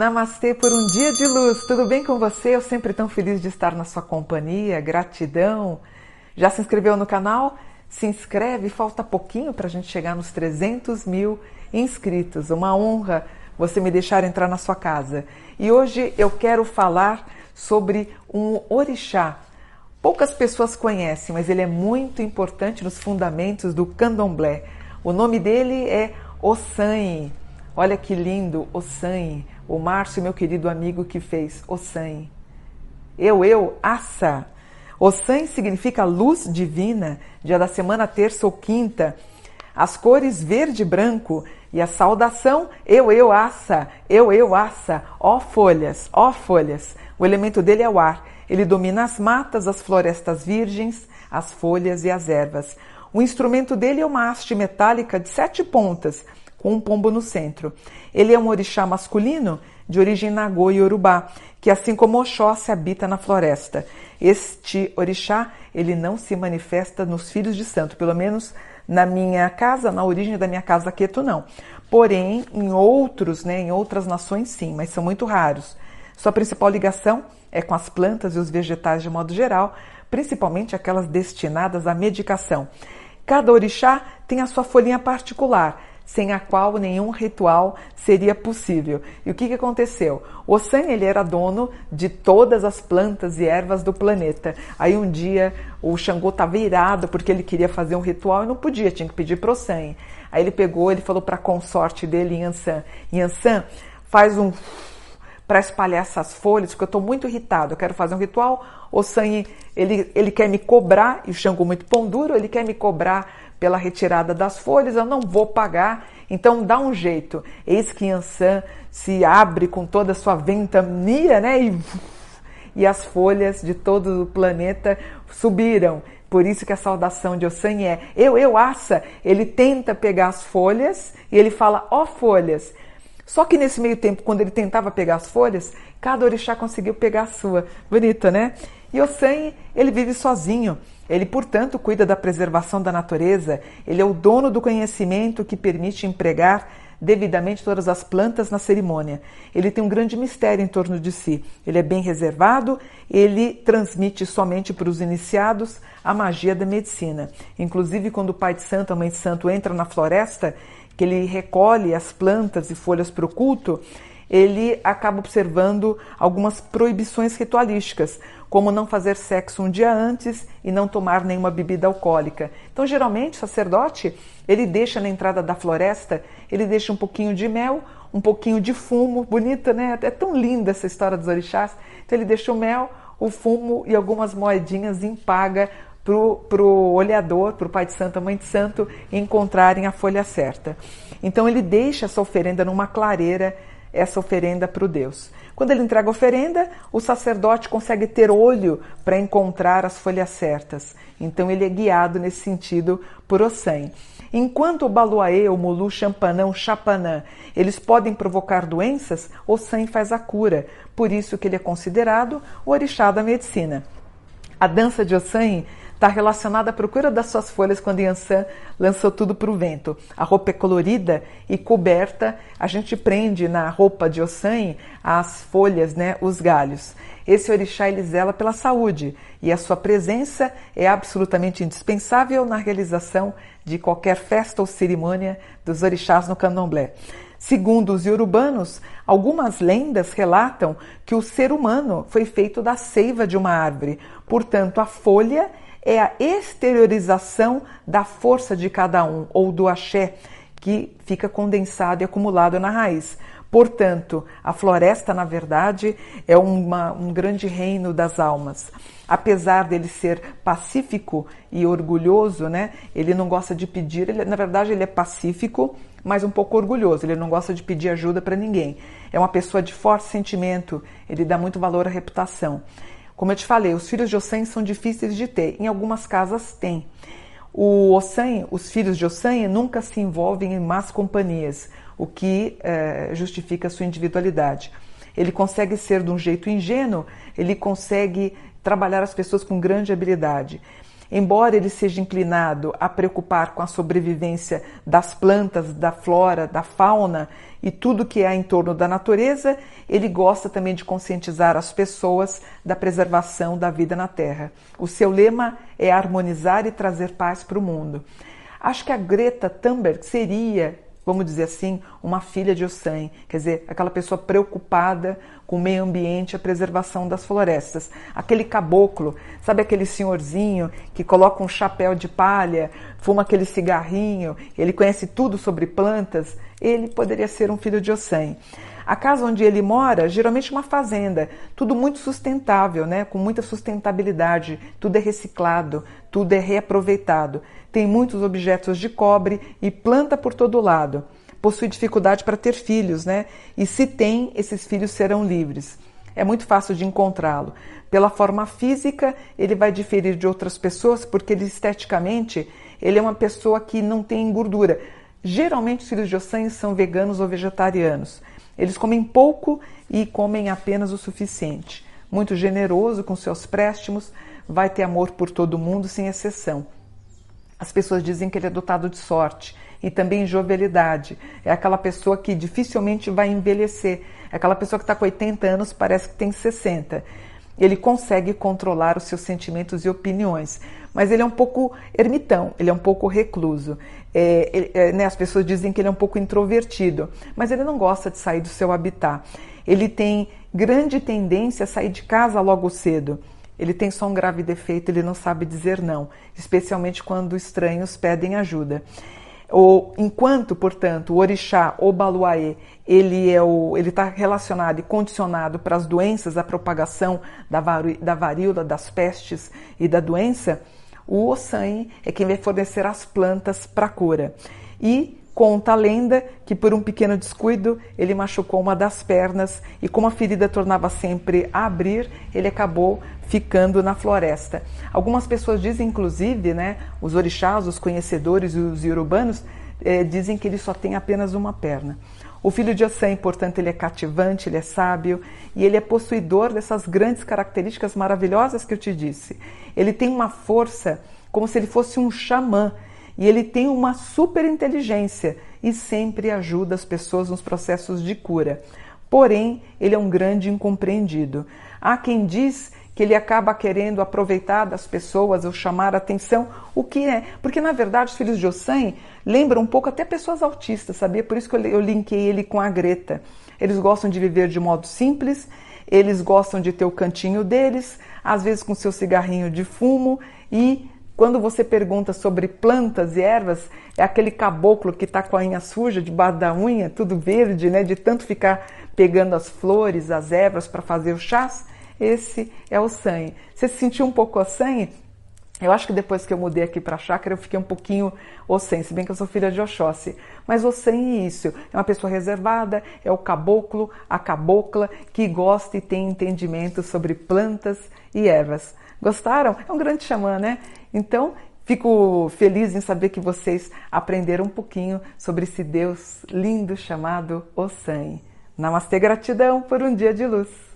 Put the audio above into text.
Namastê por um dia de luz. Tudo bem com você? Eu sempre tão feliz de estar na sua companhia. Gratidão. Já se inscreveu no canal? Se inscreve, falta pouquinho para a gente chegar nos 300 mil inscritos. Uma honra você me deixar entrar na sua casa. E hoje eu quero falar sobre um orixá. Poucas pessoas conhecem, mas ele é muito importante nos fundamentos do candomblé. O nome dele é Ossan. Olha que lindo, Ossan o Márcio, meu querido amigo que fez Ossan. Eu, eu, Assa. Ossan significa luz divina, dia da semana terça ou quinta. As cores verde e branco e a saudação eu, eu, Assa, eu, eu, Assa, ó folhas, ó folhas. O elemento dele é o ar. Ele domina as matas, as florestas virgens, as folhas e as ervas. O instrumento dele é uma haste metálica de sete pontas, com um pombo no centro. Ele é um orixá masculino de origem nagô e urubá, que assim como Oxóssi habita na floresta. Este orixá, ele não se manifesta nos filhos de santo, pelo menos na minha casa, na origem da minha casa Queto não. Porém, em outros, né, em outras nações sim, mas são muito raros. Sua principal ligação é com as plantas e os vegetais de modo geral, principalmente aquelas destinadas à medicação. Cada orixá tem a sua folhinha particular, sem a qual nenhum ritual seria possível. E o que, que aconteceu? O Ossan ele era dono de todas as plantas e ervas do planeta. Aí um dia o Xangô estava irado porque ele queria fazer um ritual e não podia, tinha que pedir para o Ossan. Aí ele pegou, ele falou para a consorte dele, Yansan, Yansan, faz um para espalhar essas folhas, porque eu estou muito irritado, eu quero fazer um ritual, o Sanyi, ele, ele quer me cobrar, e o Xangô muito pão duro, ele quer me cobrar pela retirada das folhas, eu não vou pagar, então dá um jeito. Eis que Yansan se abre com toda a sua ventania, né? E, e as folhas de todo o planeta subiram. Por isso que a saudação de Ossan é eu, eu, aça. Ele tenta pegar as folhas e ele fala, ó oh, folhas. Só que nesse meio tempo, quando ele tentava pegar as folhas, cada orixá conseguiu pegar a sua. Bonito, né? E Ossan, ele vive sozinho. Ele, portanto, cuida da preservação da natureza, ele é o dono do conhecimento que permite empregar devidamente todas as plantas na cerimônia. Ele tem um grande mistério em torno de si. Ele é bem reservado, ele transmite somente para os iniciados a magia da medicina. Inclusive, quando o pai de santo, a mãe de santo entra na floresta, que ele recolhe as plantas e folhas para o culto, ele acaba observando algumas proibições ritualísticas, como não fazer sexo um dia antes e não tomar nenhuma bebida alcoólica. Então, geralmente, o sacerdote, ele deixa na entrada da floresta, ele deixa um pouquinho de mel, um pouquinho de fumo, bonita, né? É tão linda essa história dos orixás. Então, ele deixa o mel, o fumo e algumas moedinhas em paga para o olhador, para o pai de santo, a mãe de santo, encontrarem a folha certa. Então ele deixa essa oferenda numa clareira essa oferenda para o Deus. Quando ele entrega a oferenda, o sacerdote consegue ter olho para encontrar as folhas certas. Então ele é guiado nesse sentido por Ossan. Enquanto o baluaê, o mulu, champanã, o chapanã, eles podem provocar doenças, Ossan faz a cura. Por isso que ele é considerado o orixá da medicina. A dança de Ossan está relacionada à procura das suas folhas quando Yansan lançou tudo para o vento. A roupa é colorida e coberta, a gente prende na roupa de Ossan as folhas, né, os galhos. Esse orixá ele zela pela saúde e a sua presença é absolutamente indispensável na realização de qualquer festa ou cerimônia dos orixás no candomblé. Segundo os iorubanos, algumas lendas relatam que o ser humano foi feito da seiva de uma árvore. Portanto, a folha é a exteriorização da força de cada um, ou do axé, que fica condensado e acumulado na raiz. Portanto, a floresta, na verdade, é uma, um grande reino das almas. Apesar dele ser pacífico e orgulhoso, né? Ele não gosta de pedir, ele, na verdade, ele é pacífico, mas um pouco orgulhoso. Ele não gosta de pedir ajuda para ninguém. É uma pessoa de forte sentimento, ele dá muito valor à reputação. Como eu te falei, os filhos de Ossan são difíceis de ter. Em algumas casas tem. O Ossan, os filhos de Ossan nunca se envolvem em más companhias, o que é, justifica sua individualidade. Ele consegue ser de um jeito ingênuo, ele consegue trabalhar as pessoas com grande habilidade. Embora ele seja inclinado a preocupar com a sobrevivência das plantas, da flora, da fauna e tudo que há em torno da natureza, ele gosta também de conscientizar as pessoas da preservação da vida na Terra. O seu lema é harmonizar e trazer paz para o mundo. Acho que a Greta Thunberg seria vamos dizer assim, uma filha de Ossan, quer dizer, aquela pessoa preocupada com o meio ambiente, a preservação das florestas. Aquele caboclo, sabe aquele senhorzinho que coloca um chapéu de palha, fuma aquele cigarrinho, ele conhece tudo sobre plantas, ele poderia ser um filho de Ossan. A casa onde ele mora, geralmente uma fazenda, tudo muito sustentável, né? com muita sustentabilidade, tudo é reciclado, tudo é reaproveitado. Tem muitos objetos de cobre e planta por todo lado. Possui dificuldade para ter filhos, né? E se tem, esses filhos serão livres. É muito fácil de encontrá-lo. Pela forma física, ele vai diferir de outras pessoas porque ele esteticamente ele é uma pessoa que não tem gordura. Geralmente os filhos de Ossan são veganos ou vegetarianos. Eles comem pouco e comem apenas o suficiente. Muito generoso com seus préstimos, vai ter amor por todo mundo sem exceção. As pessoas dizem que ele é dotado de sorte e também jovialidade. É aquela pessoa que dificilmente vai envelhecer. É aquela pessoa que está com 80 anos, parece que tem 60. Ele consegue controlar os seus sentimentos e opiniões, mas ele é um pouco ermitão, ele é um pouco recluso. É, é, né, as pessoas dizem que ele é um pouco introvertido, mas ele não gosta de sair do seu habitat. Ele tem grande tendência a sair de casa logo cedo. Ele tem só um grave defeito, ele não sabe dizer não, especialmente quando estranhos pedem ajuda. O, enquanto, portanto, o orixá ou baluaê, ele é o, ele está relacionado e condicionado para as doenças, a propagação da, da varíola, das pestes e da doença, o Ossan é quem vai fornecer as plantas para a cura. E conta a lenda que por um pequeno descuido ele machucou uma das pernas e como a ferida tornava sempre a abrir, ele acabou ficando na floresta. Algumas pessoas dizem, inclusive, né, os orixás, os conhecedores e os urbanos eh, dizem que ele só tem apenas uma perna. O filho de Ossan, portanto, ele é cativante, ele é sábio e ele é possuidor dessas grandes características maravilhosas que eu te disse. Ele tem uma força como se ele fosse um xamã e ele tem uma super inteligência e sempre ajuda as pessoas nos processos de cura. Porém, ele é um grande incompreendido. Há quem diz que ele acaba querendo aproveitar das pessoas ou chamar atenção, o que é? Porque na verdade os filhos de Ossan lembram um pouco até pessoas autistas, sabia? Por isso que eu linkei ele com a Greta. Eles gostam de viver de modo simples, eles gostam de ter o cantinho deles, às vezes com seu cigarrinho de fumo e quando você pergunta sobre plantas e ervas, é aquele caboclo que está com a unha suja debaixo da unha, tudo verde, né? De tanto ficar pegando as flores, as ervas para fazer o chás. Esse é o sangue. Você se sentiu um pouco sangue? Eu acho que depois que eu mudei aqui para a chácara, eu fiquei um pouquinho Ossen, se bem que eu sou filha de Oxóssi. Mas Ossen é isso, é uma pessoa reservada, é o caboclo, a cabocla, que gosta e tem entendimento sobre plantas e ervas. Gostaram? É um grande xamã, né? Então, fico feliz em saber que vocês aprenderam um pouquinho sobre esse Deus lindo chamado Ossan. Namastê, gratidão por um dia de luz.